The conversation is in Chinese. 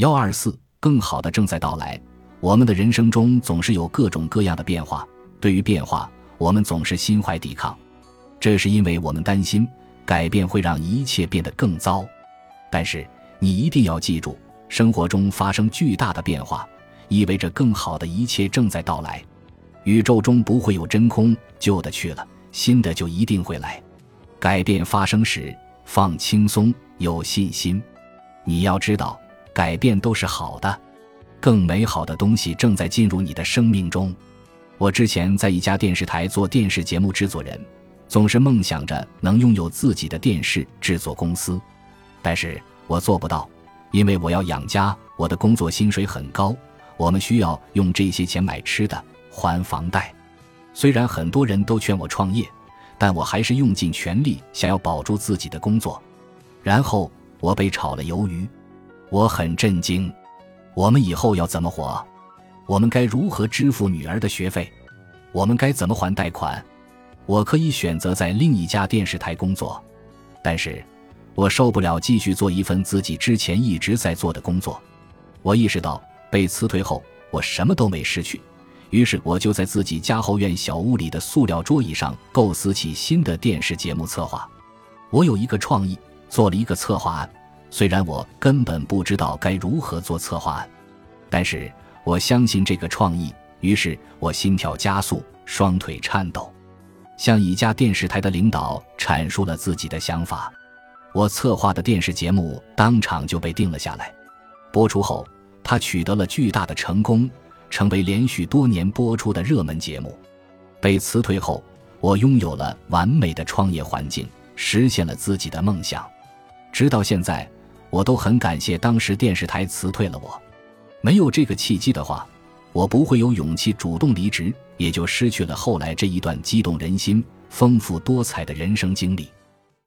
幺二四，更好的正在到来。我们的人生中总是有各种各样的变化，对于变化，我们总是心怀抵抗，这是因为我们担心改变会让一切变得更糟。但是你一定要记住，生活中发生巨大的变化，意味着更好的一切正在到来。宇宙中不会有真空，旧的去了，新的就一定会来。改变发生时，放轻松，有信心。你要知道，改变都是好的，更美好的东西正在进入你的生命中。我之前在一家电视台做电视节目制作人，总是梦想着能拥有自己的电视制作公司，但是我做不到，因为我要养家，我的工作薪水很高，我们需要用这些钱买吃的。还房贷，虽然很多人都劝我创业，但我还是用尽全力想要保住自己的工作。然后我被炒了鱿鱼，我很震惊。我们以后要怎么活？我们该如何支付女儿的学费？我们该怎么还贷款？我可以选择在另一家电视台工作，但是我受不了继续做一份自己之前一直在做的工作。我意识到被辞退后，我什么都没失去。于是我就在自己家后院小屋里的塑料桌椅上构思起新的电视节目策划。我有一个创意，做了一个策划案。虽然我根本不知道该如何做策划案，但是我相信这个创意。于是我心跳加速，双腿颤抖，向一家电视台的领导阐述了自己的想法。我策划的电视节目当场就被定了下来。播出后，它取得了巨大的成功。成为连续多年播出的热门节目。被辞退后，我拥有了完美的创业环境，实现了自己的梦想。直到现在，我都很感谢当时电视台辞退了我。没有这个契机的话，我不会有勇气主动离职，也就失去了后来这一段激动人心、丰富多彩的人生经历。